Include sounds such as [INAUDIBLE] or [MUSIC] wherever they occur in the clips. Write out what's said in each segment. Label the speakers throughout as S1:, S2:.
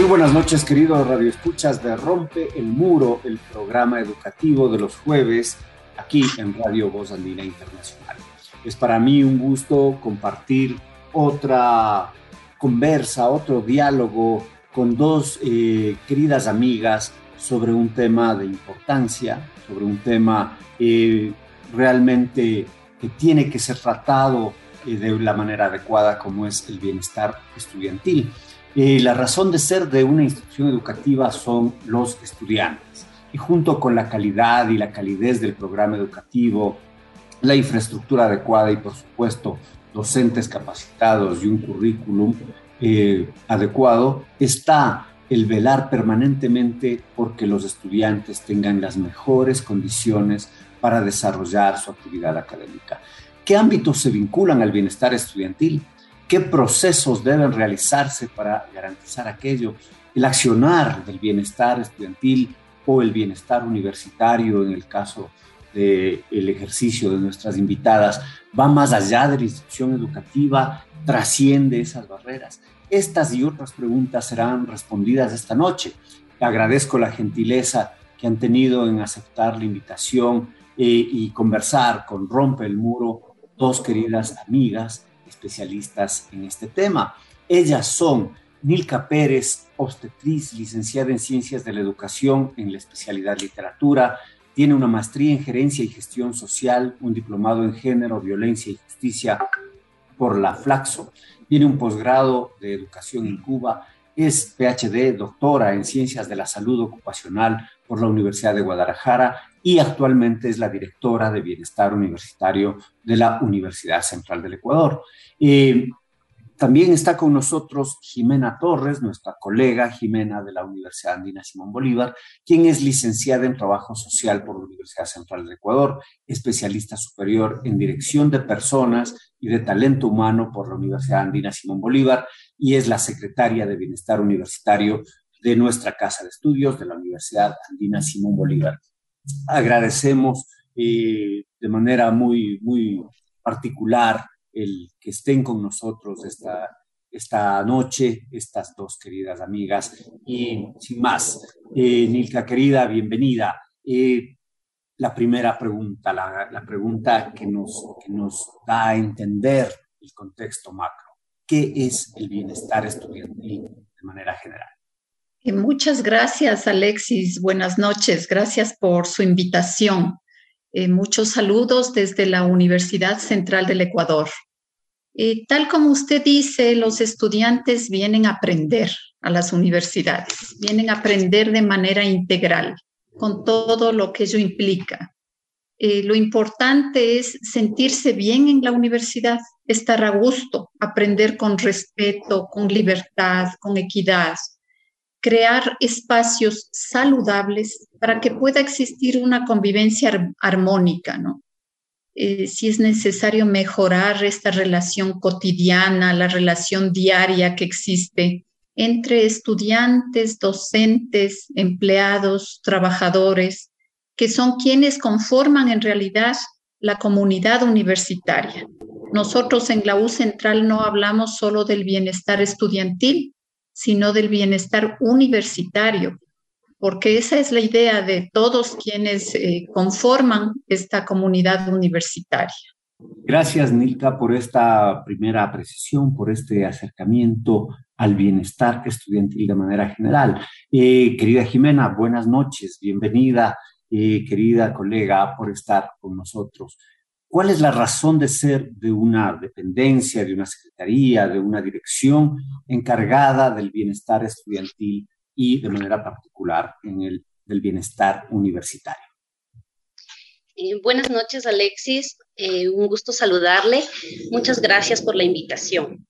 S1: Muy buenas noches, queridos radioescuchas de Rompe el Muro, el programa educativo de los jueves aquí en Radio Voz Andina Internacional. Es para mí un gusto compartir otra conversa, otro diálogo con dos eh, queridas amigas sobre un tema de importancia, sobre un tema eh, realmente que tiene que ser tratado de la manera adecuada como es el bienestar estudiantil. la razón de ser de una institución educativa son los estudiantes y junto con la calidad y la calidez del programa educativo, la infraestructura adecuada y por supuesto docentes capacitados y un currículum eh, adecuado, está el velar permanentemente porque los estudiantes tengan las mejores condiciones para desarrollar su actividad académica. ¿Qué ámbitos se vinculan al bienestar estudiantil? ¿Qué procesos deben realizarse para garantizar aquello? El accionar del bienestar estudiantil o el bienestar universitario en el caso del el ejercicio de nuestras invitadas va más allá de la institución educativa, trasciende esas barreras. Estas y otras preguntas serán respondidas esta noche. Agradezco la gentileza que han tenido en aceptar la invitación eh, y conversar con Rompe el Muro, dos queridas amigas especialistas en este tema. Ellas son Nilka Pérez, obstetriz, licenciada en Ciencias de la Educación en la especialidad Literatura, tiene una maestría en gerencia y gestión social, un diplomado en género, violencia y justicia por la Flaxo, tiene un posgrado de educación en Cuba, es PhD, doctora en ciencias de la salud ocupacional por la Universidad de Guadalajara y actualmente es la directora de bienestar universitario de la Universidad Central del Ecuador. Eh, también está con nosotros Jimena Torres, nuestra colega Jimena de la Universidad Andina Simón Bolívar, quien es licenciada en Trabajo Social por la Universidad Central del Ecuador, especialista superior en Dirección de Personas y de Talento Humano por la Universidad Andina Simón Bolívar y es la secretaria de Bienestar Universitario de nuestra Casa de Estudios de la Universidad Andina Simón Bolívar. Agradecemos eh, de manera muy, muy particular el que estén con nosotros esta, esta noche, estas dos queridas amigas. Y sin más, eh, Nilka querida, bienvenida. Eh, la primera pregunta, la, pregunta que nos, que nos da a entender el contexto macro. ¿Qué es el bienestar estudiantil de manera general?
S2: Muchas gracias, Alexis. Buenas noches. Gracias por su invitación. Eh, muchos saludos desde la Universidad Central del Ecuador. Tal como usted dice, los estudiantes vienen a aprender a las universidades, vienen a aprender de manera integral, con todo lo que ello implica. Eh, lo importante es sentirse bien en la universidad, estar a gusto, aprender con respeto, con libertad, con equidad, crear espacios saludables para que pueda existir una convivencia armónica, ¿no? Eh, si es necesario mejorar esta relación cotidiana, la relación diaria que existe entre estudiantes, docentes, empleados, trabajadores, que son quienes conforman en realidad la comunidad universitaria. Nosotros en la U Central no hablamos solo del bienestar estudiantil, sino del bienestar universitario, porque esa es la idea de todos quienes eh, conforman esta comunidad universitaria.
S1: Gracias, Nilka, por esta primera apreciación, por este acercamiento al bienestar estudiantil de manera general. Eh, querida Jimena, buenas noches, bienvenida, eh, querida colega, por estar con nosotros. ¿Cuál es la razón de ser de una dependencia, de una secretaría, de una dirección encargada del bienestar estudiantil y de manera particular en el del bienestar universitario?
S3: Eh, buenas noches, Alexis. un gusto saludarle. Muchas gracias por la invitación.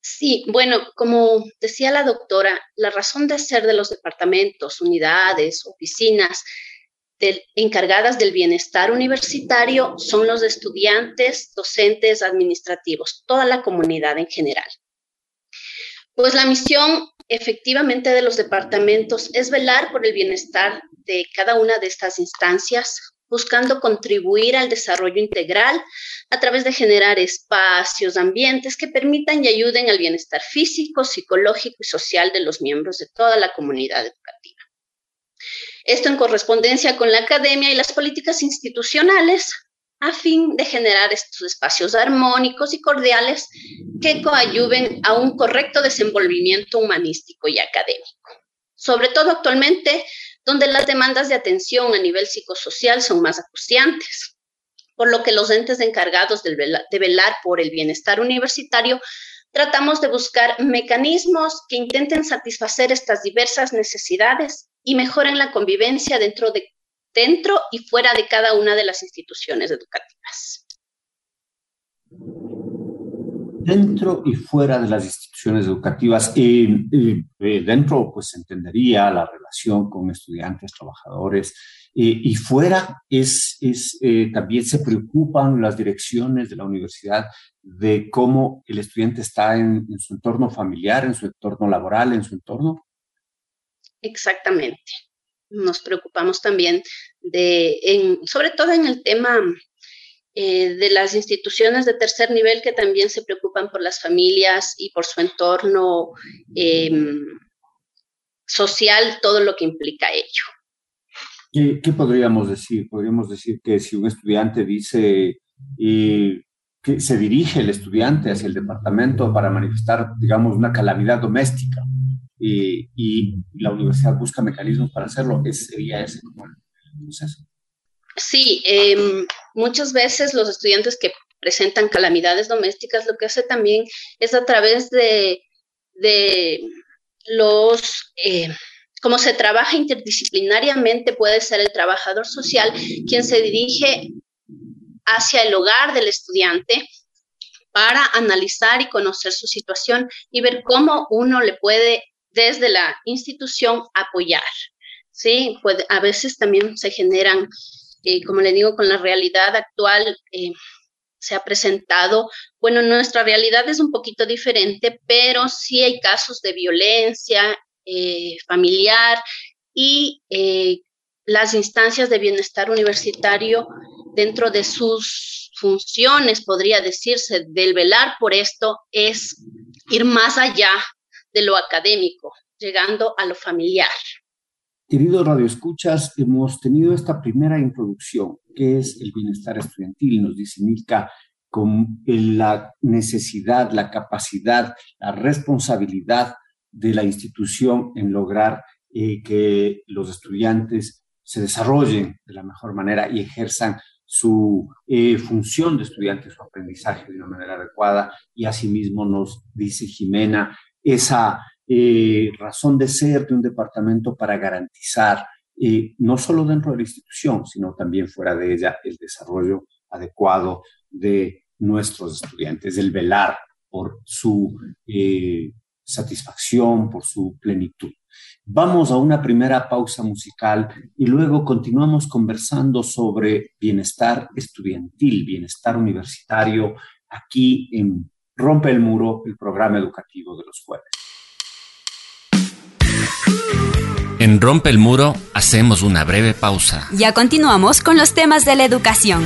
S3: Sí, bueno, como decía la doctora, la razón de ser de los departamentos, unidades, oficinas encargadas del bienestar universitario son los estudiantes, docentes, administrativos, toda la comunidad en general. Pues la misión efectivamente de los departamentos es velar por el bienestar de cada una de estas instancias, buscando contribuir al desarrollo integral a través de generar espacios, ambientes que permitan y ayuden al bienestar físico, psicológico y social de los miembros de toda la comunidad educativa. Esto en correspondencia con la academia y las políticas institucionales a fin de generar estos espacios armónicos y cordiales que coayuven a un correcto desenvolvimiento humanístico y académico. Sobre todo actualmente donde las demandas de atención a nivel psicosocial son más acuciantes, por lo que los entes encargados de velar por el bienestar universitario tratamos de buscar mecanismos que intenten satisfacer estas diversas necesidades y mejoren la convivencia dentro, de, dentro y fuera de cada una de las instituciones educativas
S1: dentro y fuera de las instituciones educativas. Eh, dentro, pues, entendería la relación con estudiantes, trabajadores, eh, y fuera es, es eh, también se preocupan las direcciones de la universidad de cómo el estudiante está en, en, su entorno familiar, en su entorno laboral, en su entorno.
S3: Exactamente. Nos preocupamos también de, en, sobre todo en el tema eh, de las instituciones de tercer nivel que también se preocupan por las familias y por su entorno em, social, todo lo que implica ello.
S1: ¿Qué, podríamos decir? Podríamos decir que si un estudiante dice eh, que se dirige el estudiante hacia el departamento para manifestar, digamos, una calamidad doméstica eh, y la universidad busca mecanismos para hacerlo, ese sería ese como el proceso.
S3: Sí, eh, muchas veces los estudiantes que presentan calamidades domésticas lo que hace también es a través de, de los, eh, como se trabaja interdisciplinariamente, puede ser el trabajador social quien se dirige hacia el hogar del estudiante para analizar y conocer su situación y ver cómo uno le puede desde la institución apoyar. Sí, puede, a veces también se generan eh, como le digo, con la realidad actual eh, se ha presentado, bueno, nuestra realidad es un poquito diferente, pero sí hay casos de violencia eh, familiar y las instancias de bienestar universitario dentro de sus funciones, podría decirse, del velar por esto es ir más allá de lo académico, llegando a lo familiar.
S1: Queridos radioescuchas, hemos tenido esta primera introducción, que es el bienestar estudiantil, nos dice Milka, con la necesidad, la capacidad, la responsabilidad de la institución en lograr eh, que los estudiantes se desarrollen de la mejor manera y ejerzan su eh, función de estudiante, su aprendizaje de una manera adecuada. Y asimismo nos dice Jimena, esa eh, razón de ser de un departamento para garantizar, eh, no solo dentro de la institución, sino también fuera de ella, el desarrollo adecuado de nuestros estudiantes, el velar por su eh, satisfacción, por su plenitud. Vamos a una primera pausa musical y luego continuamos conversando sobre bienestar estudiantil, bienestar universitario, aquí en Rompe el Muro, el programa educativo de los jueves.
S4: En Rompe el Muro hacemos una breve pausa.
S5: Ya continuamos con los temas de la educación.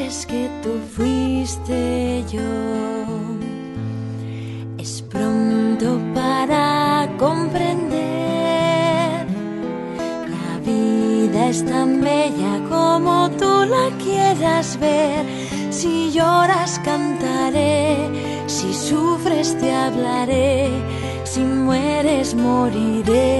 S6: Meses que tú fuiste yo. Es pronto para comprender. La vida es tan bella como tú la quieras ver. Si lloras cantaré, si sufres te hablaré, si mueres moriré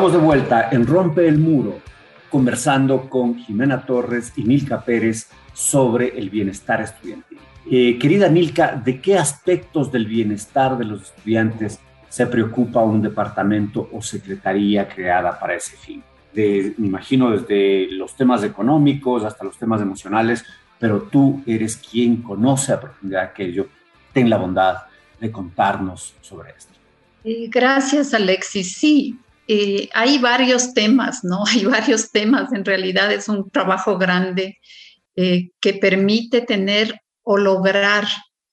S1: Estamos de vuelta en Rompe el Muro, conversando con Jimena Torres y Nilka Pérez sobre el bienestar estudiantil. Eh, querida Nilka, ¿de qué aspectos del bienestar de los estudiantes se preocupa un departamento o secretaría creada para ese fin? De, me imagino desde los temas económicos hasta los temas emocionales, pero tú eres quien conoce a profundidad aquello. Ten la bondad de contarnos sobre esto.
S2: Eh, gracias, Alexis. Sí, eh, hay varios temas, ¿no? [LAUGHS] Hay varios temas, en realidad es un trabajo grande eh, que permite tener o lograr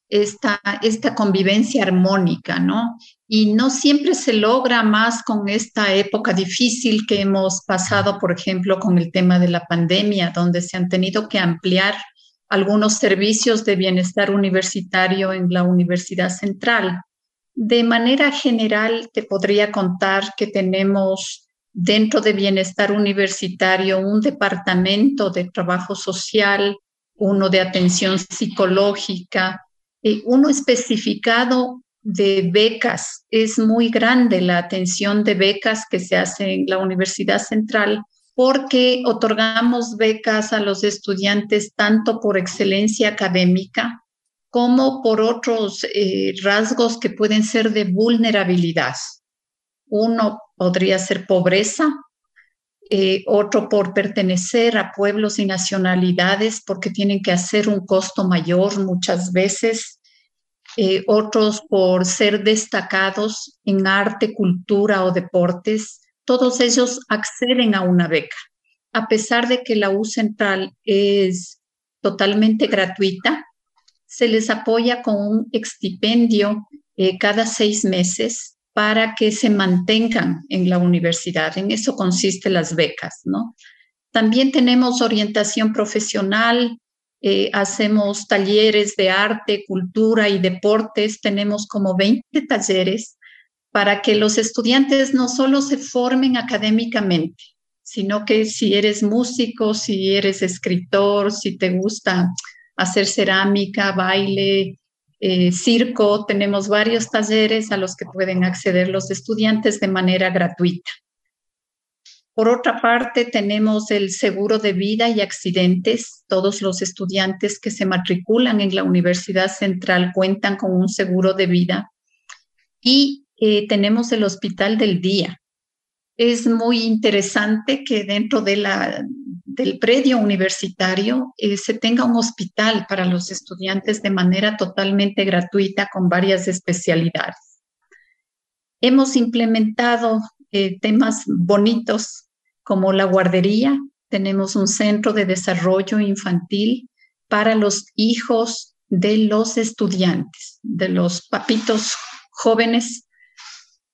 S2: esta, esta convivencia armónica, ¿no? Y no siempre se logra más con esta época difícil que hemos pasado, por ejemplo, con el tema de la pandemia, donde se han tenido que ampliar algunos servicios de bienestar universitario en la Universidad Central. De manera general, te podría contar que tenemos dentro de bienestar universitario un departamento de trabajo social, uno de atención psicológica, eh, uno especificado de becas. Es muy grande la atención de becas que se hace en la Universidad Central porque otorgamos becas a los estudiantes tanto por excelencia académica como por otros eh, rasgos que pueden ser de vulnerabilidad. Uno podría ser pobreza, eh, otro por pertenecer a pueblos y nacionalidades porque tienen que hacer un costo mayor muchas veces, eh, otros por ser destacados en arte, cultura o deportes, todos ellos acceden a una beca. A pesar de que la U Central es totalmente gratuita, se les apoya con un extipendio eh, cada seis meses para que se mantengan en la universidad. En eso consiste las becas, ¿no? También tenemos orientación profesional, eh, hacemos talleres de arte, cultura y deportes, tenemos como 20 talleres para que los estudiantes no solo se formen académicamente, sino que si eres músico, si eres escritor, si te gusta hacer cerámica, baile, eh, circo, tenemos varios talleres a los que pueden acceder los estudiantes de manera gratuita. Por otra parte, tenemos el seguro de vida y accidentes. Todos los estudiantes que se matriculan en la Universidad Central cuentan con un seguro de vida. Y eh, tenemos el hospital del día. Es muy interesante que dentro de la, del predio universitario eh, se tenga un hospital para los estudiantes de manera totalmente gratuita con varias especialidades. Hemos implementado eh, temas bonitos como la guardería. Tenemos un centro de desarrollo infantil para los hijos de los estudiantes, de los papitos jóvenes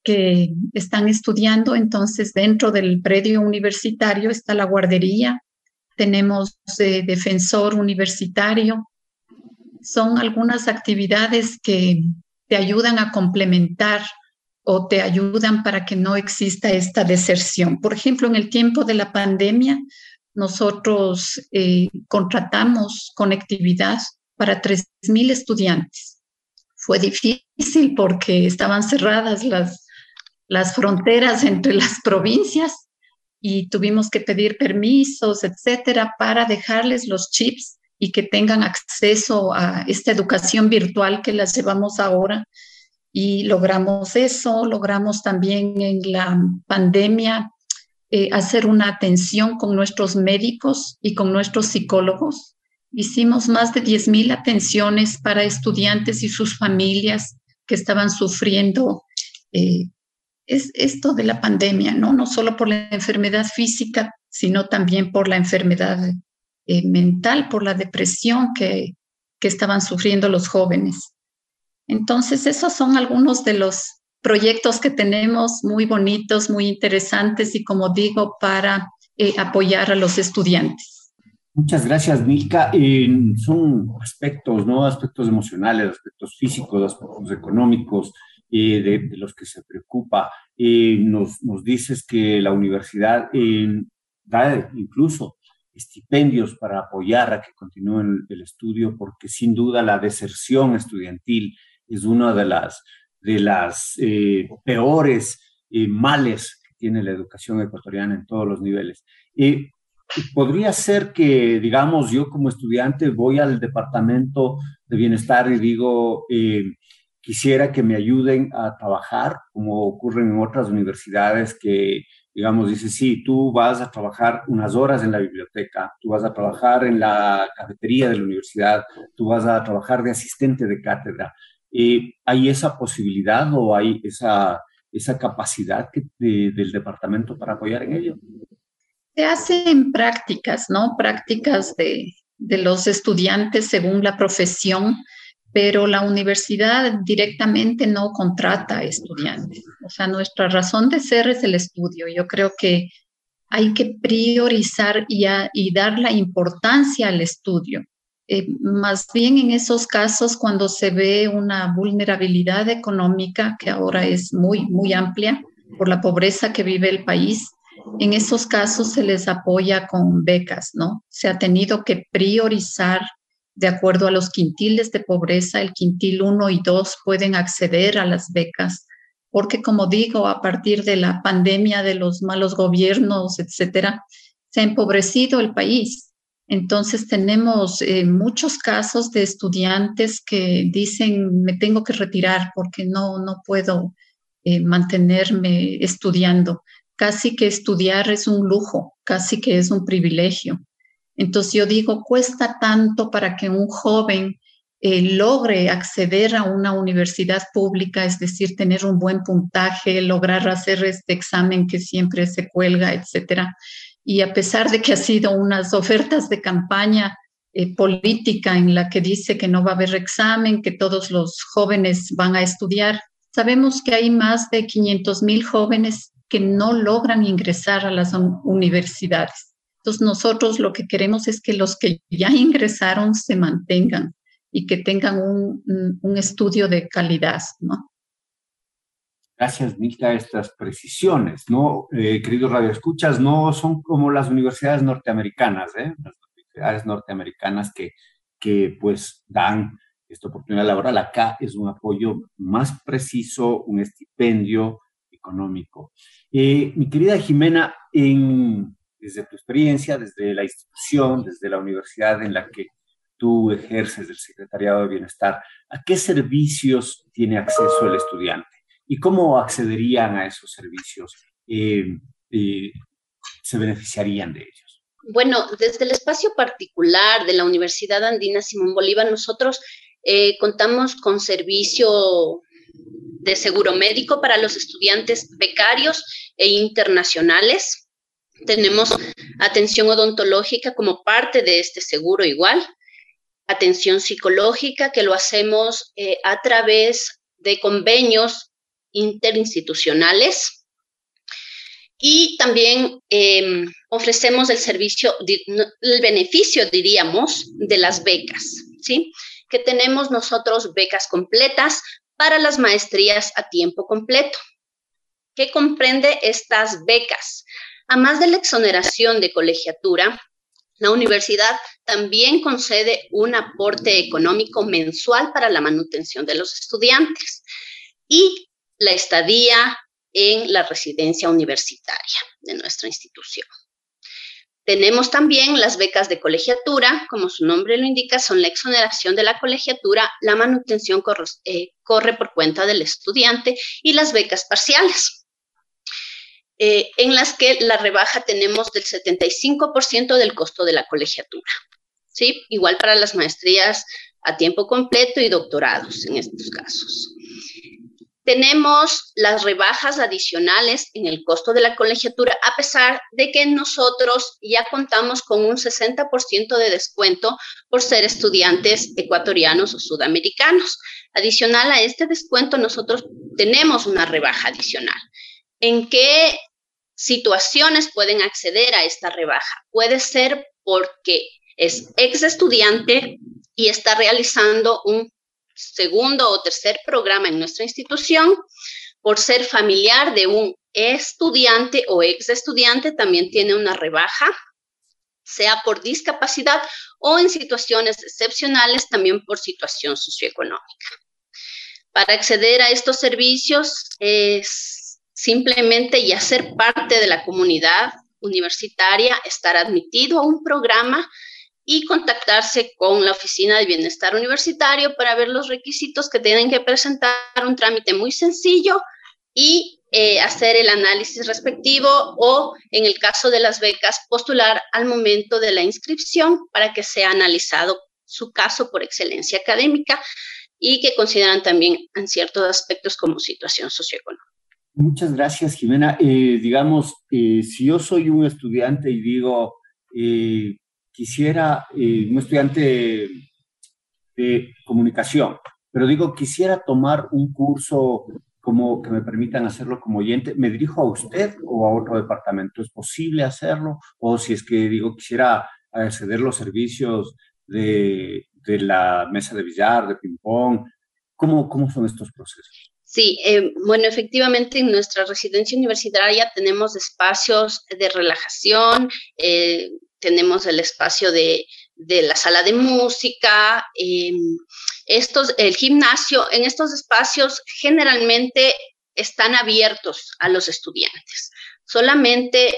S2: que están estudiando. Entonces, dentro del predio universitario está la guardería, tenemos eh, defensor universitario. Son algunas actividades que te ayudan a complementar o te ayudan para que no exista esta deserción. Por ejemplo, en el tiempo de la pandemia, nosotros eh, contratamos conectividad para 3.000 estudiantes. Fue difícil porque estaban cerradas las, las fronteras entre las provincias y tuvimos que pedir permisos, etcétera, para dejarles los chips y que tengan acceso a esta educación virtual que las llevamos ahora. Y logramos eso, logramos también en la pandemia eh, hacer una atención con nuestros médicos y con nuestros psicólogos. Hicimos más de 10.000 atenciones para estudiantes y sus familias que estaban sufriendo eh, es esto de la pandemia, ¿no? No solo por la enfermedad física, sino también por la enfermedad eh, mental, por la depresión que, que estaban sufriendo los jóvenes. Entonces, esos son algunos de los proyectos que tenemos muy bonitos, muy interesantes y, como digo, para eh, apoyar a los estudiantes.
S1: Muchas gracias, Milka. son aspectos, ¿no? Aspectos emocionales, aspectos físicos, aspectos económicos, eh, de, los que se preocupa. Eh, nos, nos, dices que la universidad eh, da incluso estipendios para apoyar a que continúen el estudio, porque sin duda la deserción estudiantil es una de las, de las peores males que tiene la educación ecuatoriana en todos los niveles. Podría ser que, digamos, yo como estudiante voy al departamento de bienestar y digo, quisiera que me ayuden a trabajar, como ocurre en otras universidades que, digamos, dice, sí, tú vas a trabajar unas horas en la biblioteca, tú vas a trabajar en la cafetería de la universidad, tú vas a trabajar de asistente de cátedra. Eh, ¿Hay esa posibilidad o hay esa, esa capacidad del departamento para apoyar en ello?
S2: Se hacen prácticas, ¿no? Prácticas de, de los estudiantes según la profesión pero la universidad directamente no contrata estudiantes. O sea, nuestra razón de ser es el estudio. Yo creo que hay que priorizar y, dar la importancia al estudio. Eh, más bien en esos casos cuando se ve una vulnerabilidad económica que ahora es muy, muy amplia por la pobreza que vive el país, en esos casos se les apoya con becas, ¿no? Se ha tenido que priorizar de acuerdo a los quintiles de pobreza, el quintil 1 y 2 pueden acceder a las becas, porque como digo, a partir de la pandemia, de los malos gobiernos, etcétera, se ha empobrecido el país. Entonces tenemos eh, muchos casos de estudiantes que dicen, me tengo que retirar porque no, no puedo eh, mantenerme estudiando. Casi que estudiar es un lujo, casi que es un privilegio. Entonces yo digo, cuesta tanto para que un joven eh, logre acceder a una universidad pública, es decir, tener un buen puntaje, lograr hacer este examen que siempre se cuelga, etcétera. Y a pesar de que ha sido unas ofertas de campaña eh, política en la que dice que no va a haber examen, que todos los jóvenes van a estudiar, sabemos que hay más de 500 mil jóvenes que no logran ingresar a las universidades. Entonces nosotros lo que queremos es que los que ya ingresaron se mantengan y que tengan un, estudio de calidad, ¿no?
S1: Gracias, Nica, estas precisiones, ¿no? Eh, queridos radioescuchas, no son como las universidades norteamericanas, ¿eh? Las universidades norteamericanas que, que pues dan esta oportunidad laboral. Acá es un apoyo más preciso, un estipendio económico. Eh, mi querida Jimena, en, desde tu experiencia, desde la institución, desde la universidad en la que tú ejerces del Secretariado de Bienestar, ¿a qué servicios tiene acceso el estudiante? ¿Y cómo accederían a esos servicios? Eh, eh, ¿Se beneficiarían de ellos?
S3: Bueno, desde el espacio particular de la Universidad Andina Simón Bolívar, nosotros eh, contamos con servicio de seguro médico para los estudiantes becarios e internacionales. Tenemos atención odontológica como parte de este seguro igual atención psicológica, que lo hacemos eh, a través de convenios interinstitucionales. Y también em, ofrecemos el servicio, el beneficio, diríamos, de las becas, ¿sí? Que tenemos nosotros becas completas para las maestrías a tiempo completo. ¿Qué comprende estas becas? A más de la exoneración de colegiatura, la universidad también concede un aporte económico mensual para la manutención de los estudiantes y la estadía en la residencia universitaria de nuestra institución. Tenemos también las becas de colegiatura, como su nombre lo indica, son la exoneración de la colegiatura, la manutención corre, eh, por cuenta del estudiante y las becas parciales. Eh, en las que la rebaja tenemos del 75% del costo de la colegiatura. ¿sí? Igual para las maestrías a tiempo completo y doctorados en estos casos. Tenemos las rebajas adicionales en el costo de la colegiatura, a pesar de que nosotros ya contamos con un 60% de descuento por ser estudiantes ecuatorianos o sudamericanos. Adicional a este descuento, nosotros tenemos una rebaja adicional en qué situaciones pueden acceder a esta rebaja. Puede ser porque es ex estudiante y está realizando un segundo o tercer programa en nuestra institución, por ser familiar de un estudiante o ex estudiante, también tiene una rebaja, sea por discapacidad o en situaciones excepcionales, también por situación socioeconómica. Para acceder a estos servicios es simplemente ya ser parte de la comunidad universitaria, estar admitido a un programa y contactarse con la Oficina de Bienestar Universitario para ver los requisitos que tienen que presentar, un trámite muy sencillo y eh, hacer el análisis respectivo o, en el caso de las becas, postular al momento de la inscripción para que sea analizado su caso por excelencia académica y que consideran también en ciertos aspectos como situación socioeconómica.
S1: Muchas gracias, Jimena. Eh, digamos, eh, si yo soy un estudiante y digo, eh, quisiera, un estudiante de comunicación, pero digo, quisiera tomar un curso como que me permitan hacerlo como oyente, ¿me dirijo a usted o a otro departamento? ¿Es posible hacerlo? O si es que digo, quisiera acceder los servicios de, de la mesa de billar, de ping-pong, ¿cómo, ¿cómo son estos procesos?
S3: Sí, eh, bueno, efectivamente en nuestra residencia universitaria tenemos espacios de relajación, eh, tenemos el espacio de de la sala de música, em, estos, el gimnasio, en estos espacios generalmente están abiertos a los estudiantes. Solamente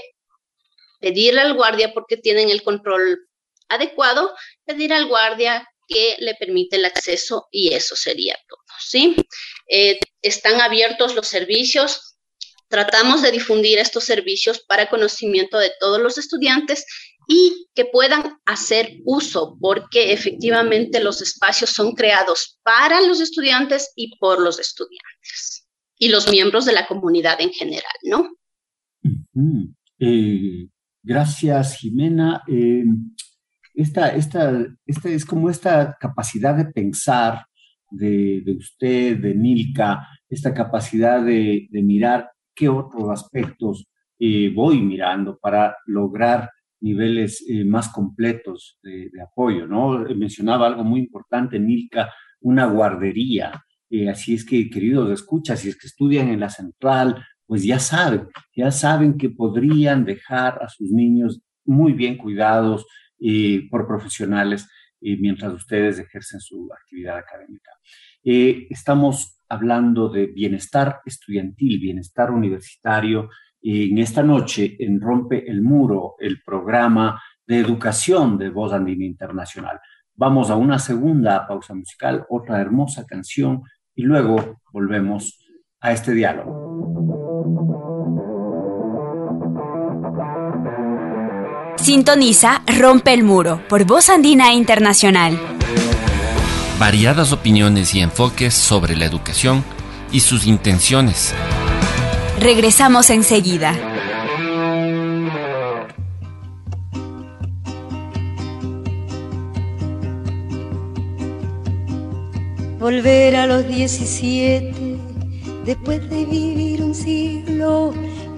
S3: pedirle al guardia porque tienen el control adecuado, pedir al guardia que le permite el acceso y eso sería todo, ¿sí? Eh, están abiertos los servicios, tratamos de difundir estos servicios para conocimiento de todos los estudiantes y que puedan hacer uso, porque efectivamente los espacios son creados para los estudiantes y por los estudiantes y los miembros de la comunidad en general, ¿no?
S1: Eh, gracias, Jimena. Eh, esta, esta, esta, es como esta capacidad de pensar de, usted, de Nilka, esta capacidad de, mirar qué otros aspectos eh, voy mirando para lograr niveles eh, más completos de, apoyo, ¿no? Mencionaba algo muy importante, Nilka, una guardería. Eh, así es que, queridos escuchas, si es que estudian en la central, pues ya saben, ya saben que podrían dejar a sus niños muy bien cuidados por profesionales mientras ustedes ejercen su actividad académica. estamos hablando de bienestar estudiantil, bienestar universitario, en esta noche en Rompe el Muro, el programa de educación de Voz Andina Internacional. Vamos a una segunda pausa musical, otra hermosa canción y luego volvemos a este diálogo.
S5: Sintoniza Rompe el Muro por Voz Andina Internacional.
S4: Variadas opiniones y enfoques sobre la educación y sus intenciones
S5: Regresamos enseguida.
S7: Volver a los 17 después de vivir un siglo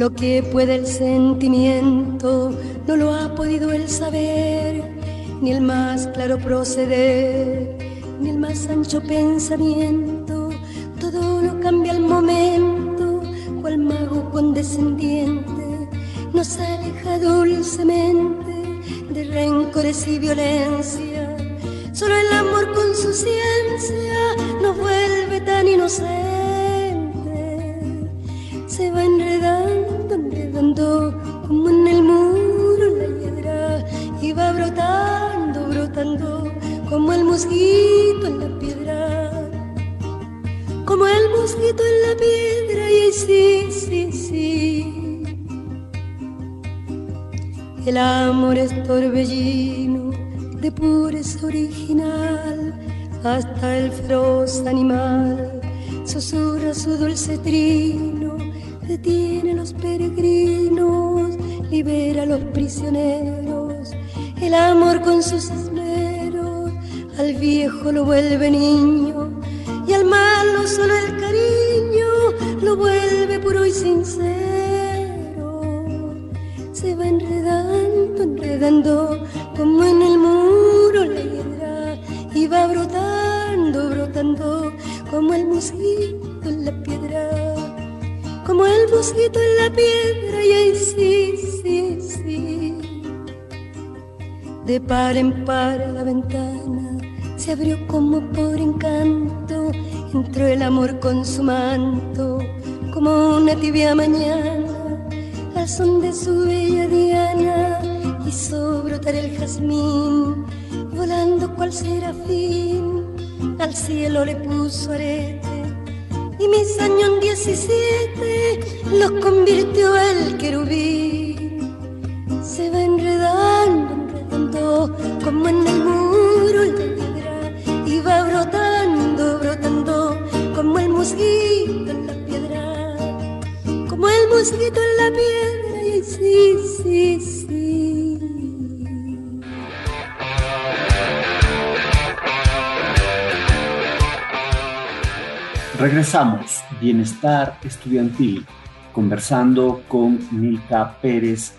S7: Lo que puede el sentimiento no lo ha podido el saber, ni el más claro proceder, ni el más ancho pensamiento todo lo cambia al momento, cual mago condescendiente nos aleja dulcemente de rencores y violencia. Solo el amor con su ciencia nos vuelve tan inocente. Se va enredando, como en el muro la hiedra va brotando, brotando como el mosquito en la piedra como el mosquito en la piedra y sí, sí, sí. El amor es torbellino de pureza original, hasta el feroz animal susurra su dulce trino, detiene los peregrinos, libera a los prisioneros. El amor con sus esmeros al viejo lo vuelve niño y al malo solo el cariño lo vuelve puro y sincero. Se va enredando, enredando como en el muro la hiedra, y va brotando, brotando, como el piedra, en la piedra, y ahí sí, sí, sí. De par en par la ventana se abrió como por encanto, entró el amor con su manto, como una tibia mañana, al son de su bella diana hizo brotar el jazmín, volando cual serafín, al cielo le puso arete, y mis años en 17 los convirtió el querubín. Se va enredando, enredando, como en el muro la piedra, y va brotando, brotando, como el mosquito en la piedra, como el mosquito en la piedra, y sí, sí, sí.
S1: Regresamos, Bienestar Estudiantil, conversando con Milka Pérez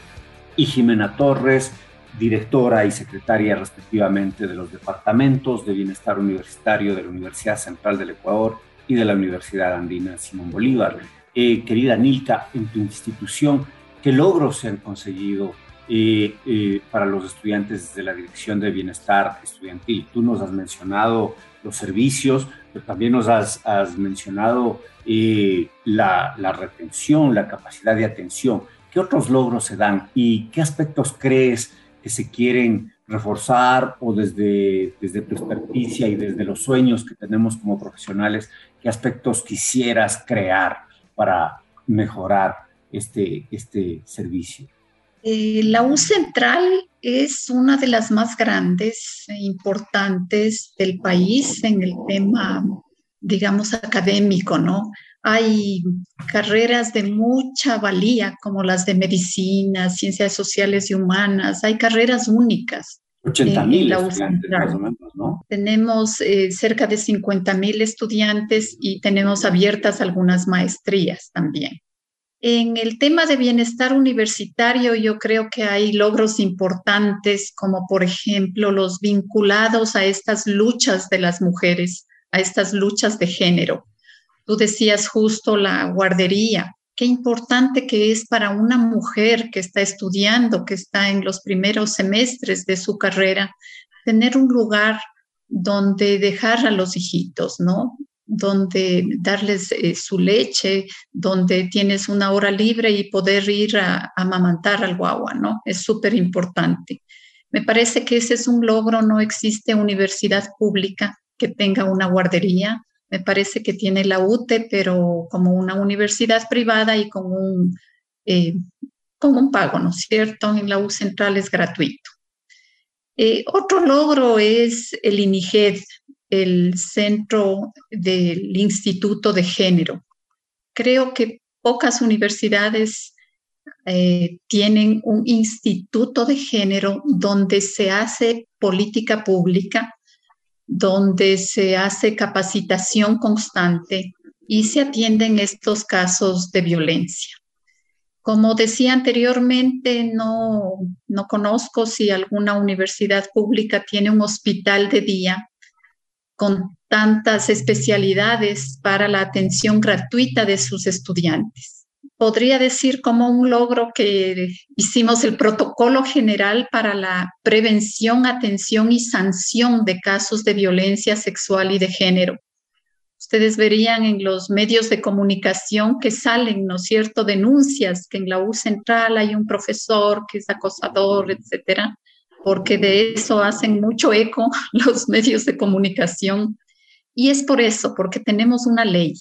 S1: y Jimena Torres, directora y secretaria respectivamente de los departamentos de Bienestar Universitario de la Universidad Central del Ecuador y de la Universidad Andina Simón Bolívar. Eh, querida Nilka, en tu institución, ¿qué logros se han conseguido eh, eh, para los estudiantes de la Dirección de Bienestar Estudiantil? Tú nos has mencionado los servicios, pero también nos has, mencionado eh, la, retención, la capacidad de atención. ¿Qué otros logros se dan y qué aspectos crees que se quieren reforzar o desde, desde tu experticia y desde los sueños que tenemos como profesionales, qué aspectos quisieras crear para mejorar este, este servicio?
S2: Eh, la U Central es una de las más grandes e importantes del país en el tema, digamos, académico, ¿no? Hay carreras de mucha valía, como las de medicina, ciencias sociales y humanas. Hay carreras únicas.
S1: 80 mil estudiantes más o menos, ¿no?
S2: Tenemos eh, cerca de 50 mil estudiantes y tenemos abiertas algunas maestrías también. En el tema de bienestar universitario, yo creo que hay logros importantes, como por ejemplo los vinculados a estas luchas de las mujeres, a estas luchas de género. Tú decías justo la guardería. Qué importante que es para una mujer que está estudiando, que está en los primeros semestres de su carrera, tener un lugar donde dejar a los hijitos, ¿no? Donde darles eh, su leche, donde tienes una hora libre y poder ir a, amamantar al guagua, ¿no? Es súper importante. Me parece que ese es un logro, no existe universidad pública que tenga una guardería. Me parece que tiene la UTE, pero como una universidad privada y con un, eh, con un pago, ¿no es cierto? En la U Central es gratuito. Eh, otro logro es el INIGED, el centro del Instituto de Género. Creo que pocas universidades eh, tienen un instituto de género donde se hace política pública, donde se hace capacitación constante y se atienden estos casos de violencia. Como decía anteriormente, no, no conozco si alguna universidad pública tiene un hospital de día con tantas especialidades para la atención gratuita de sus estudiantes. Podría decir como un logro que hicimos el protocolo general para la prevención, atención y sanción de casos de violencia sexual y de género. Ustedes verían en los medios de comunicación que salen, ¿no es cierto?, denuncias que en la U central hay un profesor que es acosador, etcétera porque de eso hacen mucho eco [LAUGHS] los medios de comunicación. Y es por eso, porque tenemos una ley.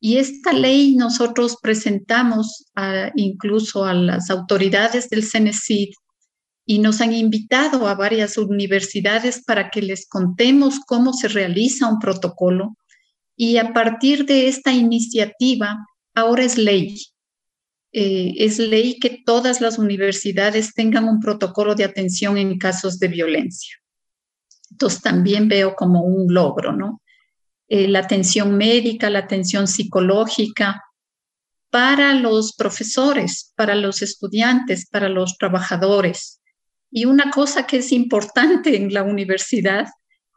S2: Y esta ley nosotros presentamos incluso a las autoridades del CENESID y nos han invitado a varias universidades para que les contemos cómo se realiza un protocolo. Y a partir de esta iniciativa, ahora es ley. Eh, es ley que todas las universidades tengan un protocolo de atención en casos de violencia. Entonces también veo como un logro, ¿no? Eh, la atención médica, la atención psicológica para los profesores, para los estudiantes, para los trabajadores. Y una cosa que es importante en la universidad,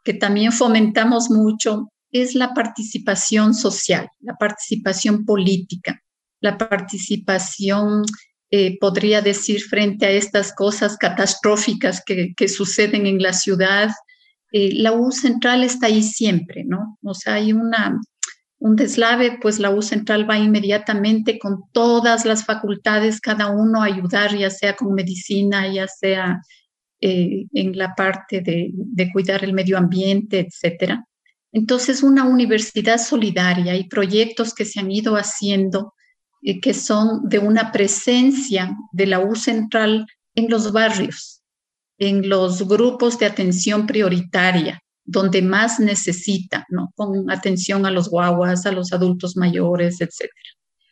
S2: que también fomentamos mucho, es la participación social, la participación política, la participación, eh, podría decir, frente a estas cosas catastróficas que, suceden en la ciudad. Eh, la U central está ahí siempre, ¿no? O sea, hay una, un deslave, pues la U central va inmediatamente con todas las facultades, cada uno a ayudar, ya sea con medicina, ya sea eh, en la parte de, de, cuidar el medio ambiente, etcétera. Entonces, una universidad solidaria y proyectos que se han ido haciendo eh, que son de una presencia de la U central en los barrios, en los grupos de atención prioritaria, donde más necesita. Con atención a los guaguas, a los adultos mayores, etc.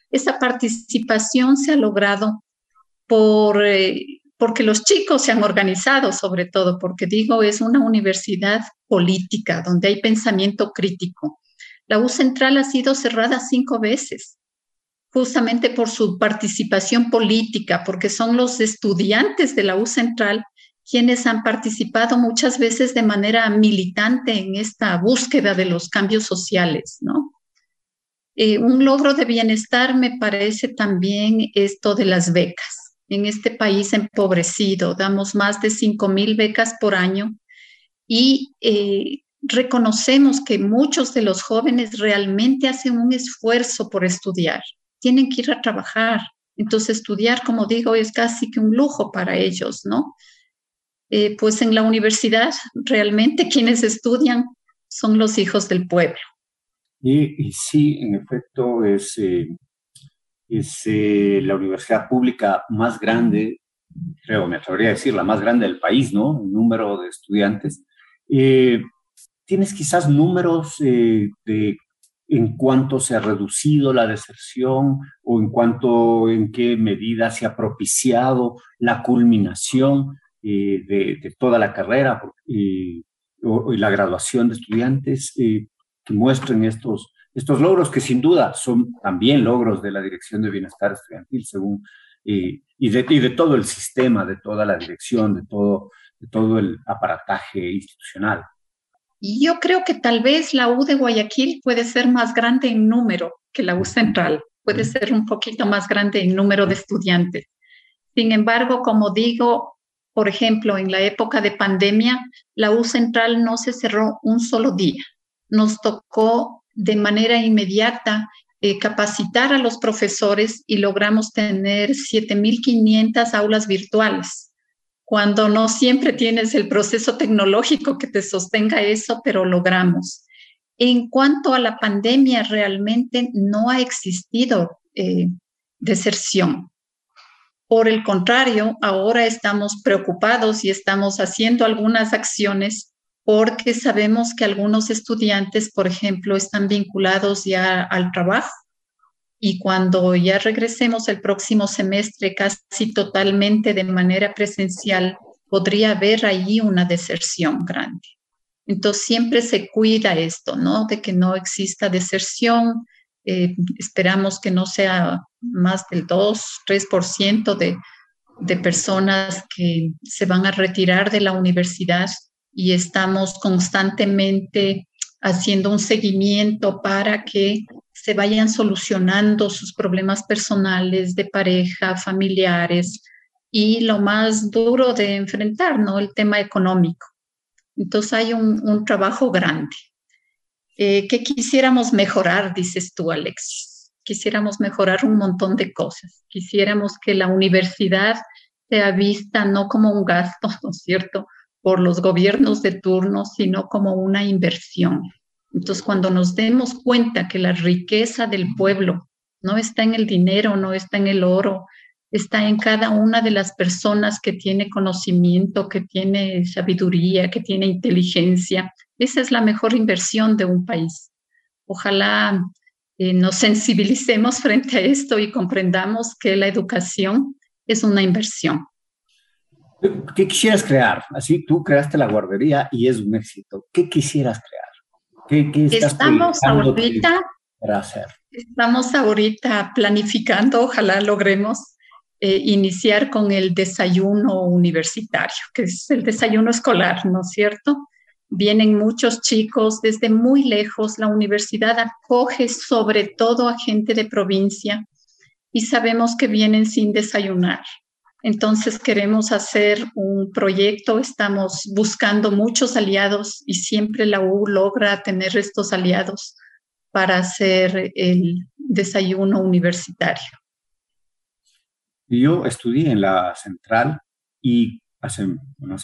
S2: Esa participación se ha logrado por, eh, porque los chicos se han organizado, sobre todo, porque digo, es una universidad política donde hay pensamiento crítico. La U Central ha sido cerrada cinco veces, justamente por su participación política, porque son los estudiantes de la U Central quienes han participado muchas veces de manera militante en esta búsqueda de los cambios sociales, ¿no? Eh, un logro de bienestar me parece también esto de las becas. En este país empobrecido damos más de 5 mil becas por año y eh, reconocemos que muchos de los jóvenes realmente hacen un esfuerzo por estudiar, tienen que ir a trabajar. Entonces, estudiar, como digo, es casi que un lujo para ellos, ¿no? Eh, pues en la universidad realmente [LAUGHS] quienes estudian son los hijos del pueblo.
S1: Y, sí, en efecto, es, eh, es eh, la universidad pública más grande, creo, me atrevería a decir, la más grande del país, ¿no? El número de estudiantes. ¿Tienes quizás números de en cuánto se ha reducido la deserción o en cuanto, en qué medida se ha propiciado la culminación eh, de, toda la carrera y la graduación de estudiantes eh, que muestren estos, estos logros que sin duda son también logros de la Dirección de Bienestar Estudiantil según, y, de, y de todo el sistema, de toda la dirección, de todo, de todo el aparataje institucional.
S2: Yo creo que tal vez la U de Guayaquil puede ser más grande en número que la U central, puede ser un poquito más grande en número de estudiantes. Sin embargo, como digo, por ejemplo, en la época de pandemia, la U central no se cerró un solo día. Nos tocó de manera inmediata eh, capacitar a los profesores y logramos tener 7.500 aulas virtuales cuando no siempre tienes el proceso tecnológico que te sostenga eso, pero logramos. En cuanto a la pandemia, realmente no ha existido eh, deserción. Por el contrario, ahora estamos preocupados y estamos haciendo algunas acciones porque sabemos que algunos estudiantes, por ejemplo, están vinculados ya al trabajo y cuando ya regresemos el próximo semestre casi totalmente de manera presencial, podría haber ahí una deserción grande. Entonces siempre se cuida esto, ¿no? De que no exista deserción. Eh, esperamos que no sea más del 2, 3% de, de personas que se van a retirar de la universidad y estamos constantemente haciendo un seguimiento para que se vayan solucionando sus problemas personales de pareja, familiares y lo más duro de enfrentar, ¿no? El tema económico. Entonces hay un, trabajo grande. Eh, ¿Qué quisiéramos mejorar, dices tú, Alexis? Quisiéramos mejorar un montón de cosas. Quisiéramos que la universidad sea vista no como un gasto, [LAUGHS] ¿no es cierto?, por los gobiernos de turno, sino como una inversión. Entonces, cuando nos demos cuenta que la riqueza del pueblo no está en el dinero, no está en el oro, está en cada una de las personas que tiene conocimiento, que tiene sabiduría, que tiene inteligencia, esa es la mejor inversión de un país. Ojalá eh, nos sensibilicemos [LAUGHS] frente a esto y comprendamos que la educación es una inversión.
S1: ¿Qué quisieras crear? Así tú creaste la guardería y es un éxito. ¿Qué quisieras crear?
S2: Estamos ahorita, Estamos ahorita planificando, ojalá logremos eh, iniciar con el desayuno universitario, que es el desayuno escolar, ¿no es cierto? Vienen muchos chicos desde muy lejos, la universidad acoge sobre todo a gente de provincia y sabemos que vienen sin desayunar. Entonces queremos hacer un proyecto, estamos buscando muchos aliados y siempre la U logra tener estos aliados para hacer el desayuno universitario.
S1: Yo estudié en la central y hace,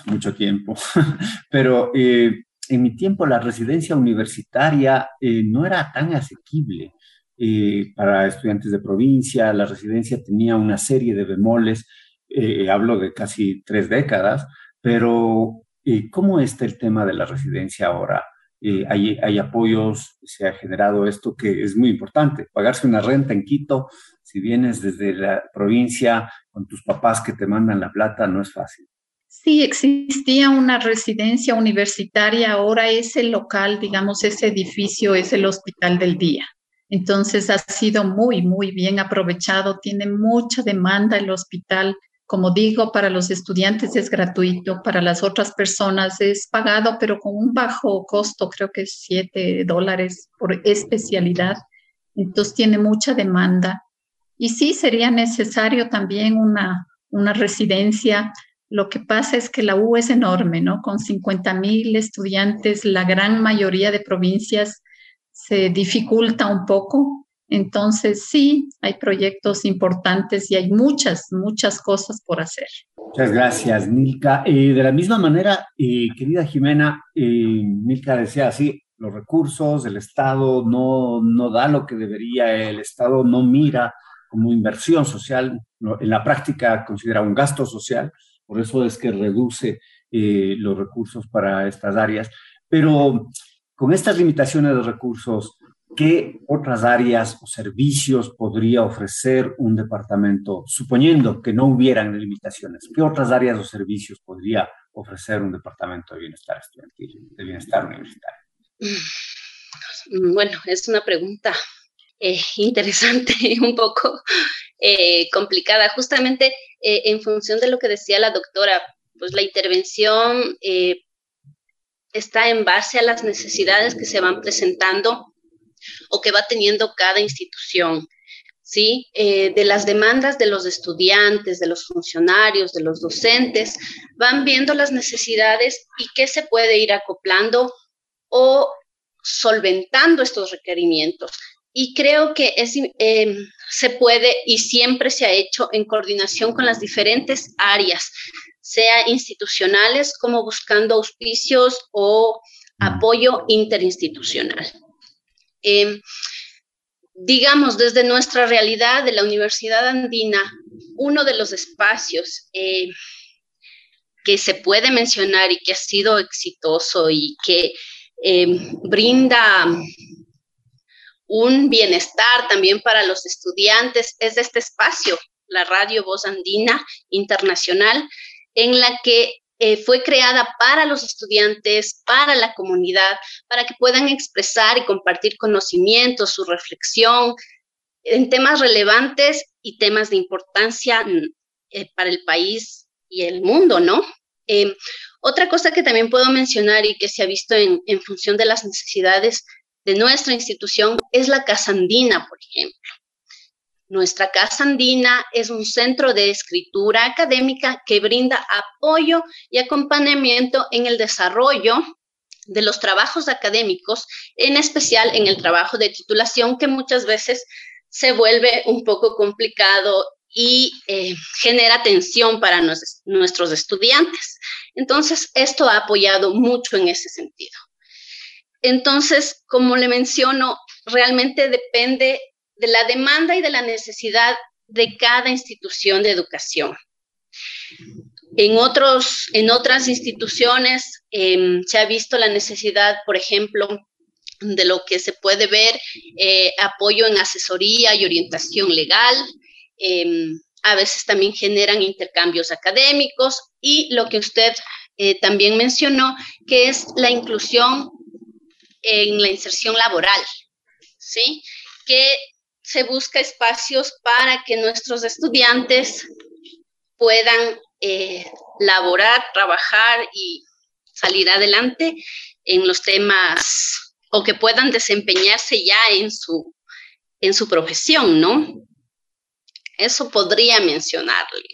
S1: mucho tiempo, [LAUGHS] pero eh, en mi tiempo la residencia universitaria eh, no era tan asequible eh, para estudiantes de provincia, la residencia tenía una serie de bemoles, hablo de casi tres décadas, pero ¿cómo está el tema de la residencia ahora? hay, hay, apoyos, se ha generado esto que es muy importante, pagarse una renta en Quito si vienes desde la provincia con tus papás que te mandan la plata, no es fácil.
S2: Sí, existía una residencia universitaria, ahora ese local, digamos, ese edificio es el hospital del día. Entonces ha sido muy, muy bien aprovechado, tiene mucha demanda el hospital. Como digo, para los estudiantes es gratuito, para las otras personas es pagado, pero con un bajo costo, creo que es 7 dólares por especialidad. Entonces tiene mucha demanda. Y sí, sería necesario también una, una residencia. Lo que pasa es que la U es enorme, ¿no? Con 50 mil estudiantes, la gran mayoría de provincias se dificulta un poco. Entonces, sí, hay proyectos importantes y hay muchas, muchas cosas por hacer.
S1: Muchas gracias, Nilka. Eh, de la misma manera, eh, querida Jimena, eh, Nilka decía así, los recursos, el Estado no, no da lo que debería, el Estado no mira como inversión social, en la práctica considera un gasto social, por eso es que reduce eh, los recursos para estas áreas. Pero con estas limitaciones de recursos, ¿qué otras áreas o servicios podría ofrecer un departamento, suponiendo que no hubieran limitaciones? ¿Qué otras áreas o servicios podría ofrecer un departamento de bienestar estudiantil, de bienestar universitario?
S3: Bueno, es una pregunta eh, interesante [LAUGHS] y un poco eh, complicada, justamente eh, en función de lo que decía la doctora, pues la intervención está en base a las necesidades que se van presentando o que va teniendo cada institución. ¿sí? de las demandas de los estudiantes, de los funcionarios, de los docentes, van viendo las necesidades y qué se puede ir acoplando o solventando estos requerimientos y creo que es, em, se puede y siempre se ha hecho en coordinación con las diferentes áreas, sea institucionales como buscando auspicios o apoyo interinstitucional. Em, digamos, desde nuestra realidad de la Universidad Andina, uno de los espacios eh, que se puede mencionar y que ha sido exitoso y que em, brinda un bienestar también para los estudiantes es este espacio, la Radio Voz Andina Internacional, en la que eh, fue creada para los estudiantes, para la comunidad, para que puedan expresar y compartir conocimientos, su reflexión en temas relevantes y temas de importancia eh, para el país y el mundo, ¿no? Em, otra cosa que también puedo mencionar y que se ha visto en, función de las necesidades de nuestra institución es la Casa Andina, por ejemplo. Nuestra Casa Andina es un centro de escritura académica que brinda apoyo y acompañamiento en el desarrollo de los trabajos académicos, en especial en el trabajo de titulación, que muchas veces se vuelve un poco complicado y eh, genera tensión para nuestros estudiantes. Entonces, esto ha apoyado mucho en ese sentido. Entonces, como le menciono, realmente depende de la demanda y de la necesidad de cada institución de educación. En, otros, en otras instituciones em, se ha visto la necesidad, por ejemplo, de lo que se puede ver, eh, apoyo en asesoría y orientación legal. Em, a veces también generan intercambios académicos y lo que usted eh, también mencionó, que es la inclusión en la inserción laboral, ¿sí? Que se busca espacios para que nuestros estudiantes puedan eh, laborar, trabajar y salir adelante en los temas o que puedan desempeñarse ya en su, en su profesión, ¿no? Eso podría mencionarle.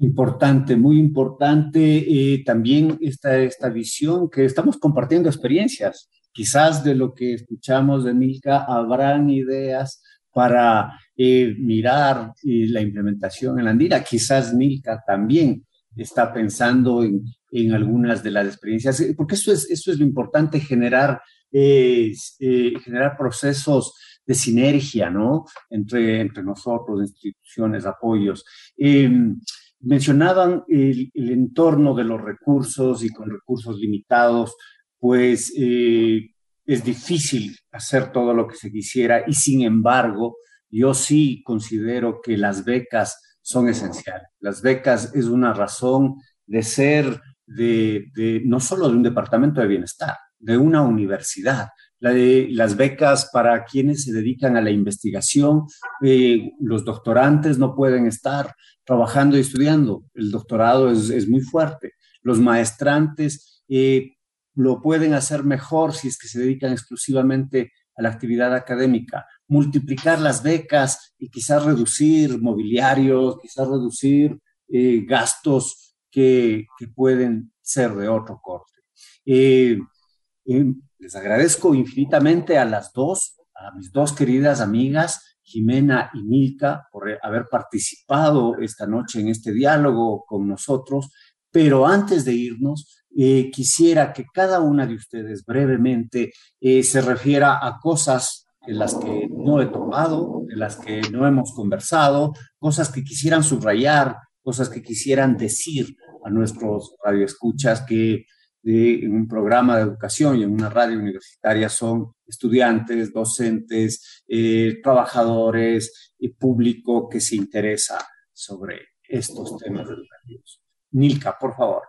S1: Importante, muy importante eh, también esta, esta visión que estamos compartiendo experiencias. Quizás de lo que escuchamos de Milka habrán ideas para eh, mirar eh, la implementación en la Andina. Quizás Milka también está pensando en, en, algunas de las experiencias, porque eso es, eso es lo importante, generar, generar procesos de sinergia, ¿no? Entre, entre nosotros, instituciones, apoyos. Em, mencionaban el, entorno de los recursos y con recursos limitados, pues eh, es difícil hacer todo lo que se quisiera y sin embargo, yo sí considero que las becas son esenciales. Las becas es una razón de ser de, de no solo de un departamento de bienestar, de una universidad las becas para quienes se dedican a la investigación. Eh, los doctorantes no pueden estar trabajando y estudiando. El doctorado es, muy fuerte. Los maestrantes eh, lo pueden hacer mejor si es que se dedican exclusivamente a la actividad académica. Multiplicar las becas y quizás reducir mobiliarios, quizás reducir eh, gastos que, que, pueden ser de otro corte. Les agradezco infinitamente a las dos, a mis dos queridas amigas, Jimena y Milka, por haber participado esta noche en este diálogo con nosotros. Pero antes de irnos, eh, quisiera que cada una de ustedes brevemente eh, se refiera a cosas en las que no he tomado, en las que no hemos conversado, cosas que quisieran subrayar, cosas que quisieran decir a nuestros radioescuchas que en un programa de educación y en una radio universitaria son estudiantes, docentes, eh, trabajadores y público que se interesa sobre estos temas educativos. Nilka, por favor.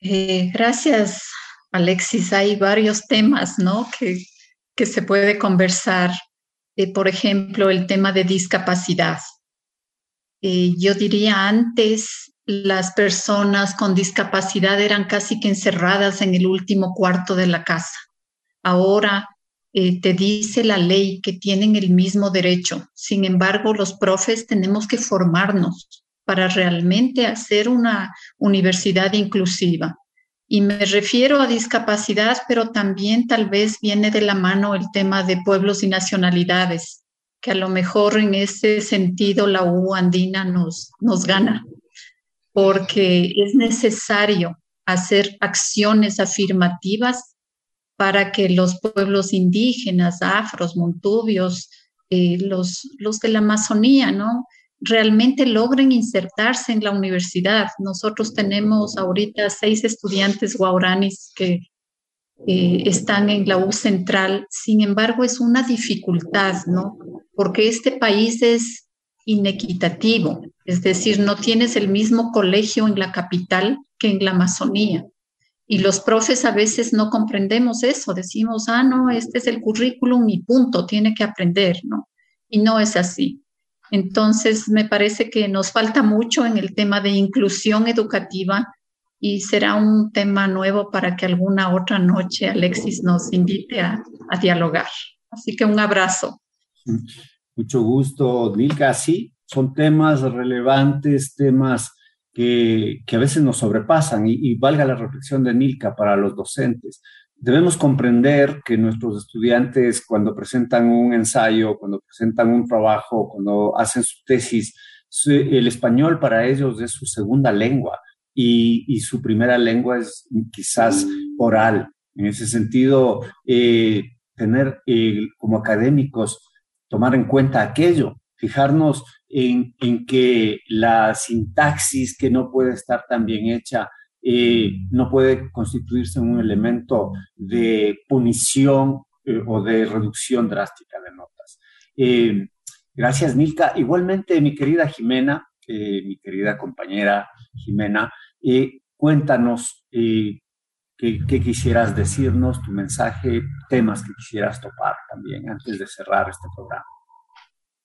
S2: Eh, gracias, Alexis. Hay varios temas ¿no? que, que se puede conversar. Eh, por ejemplo, el tema de discapacidad. yo diría antes las personas con discapacidad eran casi que encerradas en el último cuarto de la casa. Ahora eh, te dice la ley que tienen el mismo derecho. Sin embargo, los profes tenemos que formarnos para realmente hacer una universidad inclusiva. Y me refiero a discapacidad, pero también tal vez viene de la mano el tema de pueblos y nacionalidades, que a lo mejor en ese sentido la U andina nos, nos gana porque es necesario hacer acciones afirmativas para que los pueblos indígenas, afros, montubios, eh, los, los de la Amazonía, ¿no? Realmente logren insertarse en la universidad. Nosotros tenemos ahorita seis estudiantes guauranis que eh, están en la U central, sin embargo es una dificultad, ¿no? Porque este país es inequitativo, es decir, no tienes el mismo colegio en la capital que en la Amazonía. Y los profes a veces no comprendemos eso, decimos, ah, no, este es el currículum y punto, tiene que aprender, ¿no? Y no es así. Entonces, me parece que nos falta mucho en el tema de inclusión educativa y será un tema nuevo para que alguna otra noche Alexis nos invite a, dialogar. Así que un abrazo.
S1: Mucho gusto, Nilka. Sí, son temas relevantes, temas que, que a veces nos sobrepasan y, valga la reflexión de Nilka para los docentes. Debemos comprender que nuestros estudiantes cuando presentan un ensayo, cuando presentan un trabajo, cuando hacen su tesis, el español para ellos es su segunda lengua y, y su primera lengua es quizás oral. En ese sentido, eh, tener eh, como académicos tomar en cuenta aquello, fijarnos en, que la sintaxis que no puede estar tan bien hecha eh, no puede constituirse un elemento de punición eh, o de reducción drástica de notas. Eh, gracias, Milka. Igualmente, mi querida Jimena, mi querida compañera Jimena, cuéntanos ¿Qué, quisieras decirnos, tu mensaje, temas que quisieras topar también antes de cerrar este programa?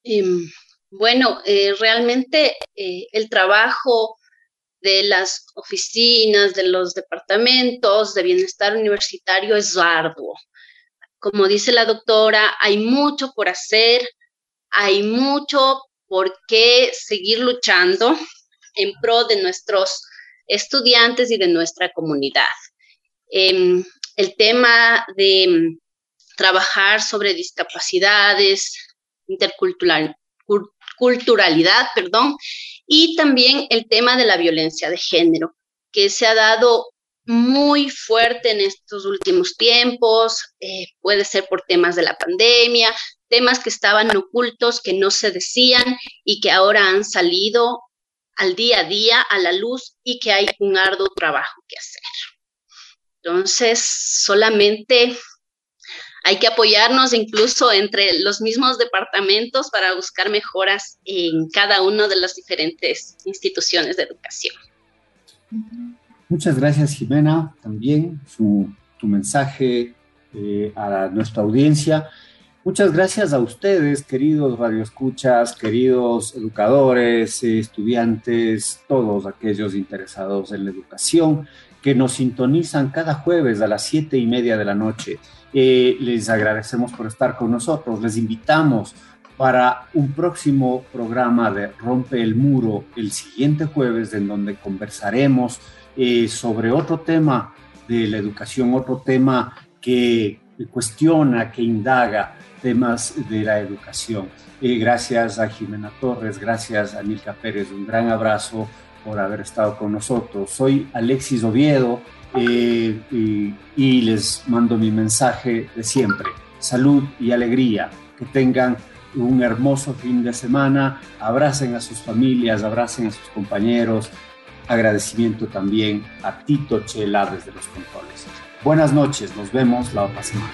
S3: Em, bueno, eh, realmente eh, el trabajo de las oficinas, de los departamentos de bienestar universitario es arduo. Como dice la doctora, hay mucho por hacer, hay mucho por qué seguir luchando en pro de nuestros estudiantes y de nuestra comunidad. Em, el tema de em, trabajar sobre discapacidades, interculturalidad, perdón, y también el tema de la violencia de género, que se ha dado muy fuerte en estos últimos tiempos, eh, puede ser por temas de la pandemia, temas que estaban ocultos, que no se decían y que ahora han salido al día a día a la luz y que hay un arduo trabajo que hacer. Entonces, solamente hay que apoyarnos incluso entre los mismos departamentos para buscar mejoras en cada una de las diferentes instituciones de educación.
S1: Muchas gracias, Jimena. También su, tu mensaje eh, a nuestra audiencia. Muchas gracias a ustedes, queridos radioescuchas, queridos educadores, estudiantes, todos aquellos interesados en la educación que nos sintonizan cada jueves a las siete y media de la noche. Eh, les agradecemos por estar con nosotros. Les invitamos para un próximo programa de Rompe el Muro el siguiente jueves, en donde conversaremos eh, sobre otro tema de la educación, otro tema que cuestiona, que indaga temas de la educación. Eh, gracias a Jimena Torres, gracias a Milka Pérez, un gran abrazo por haber estado con nosotros. Soy Alexis Oviedo eh, y, les mando mi mensaje de siempre. Salud y alegría. Que tengan un hermoso fin de semana. Abracen a sus familias, abracen a sus compañeros. Agradecimiento también a Tito Chela desde los controles. Buenas noches, nos vemos la otra semana.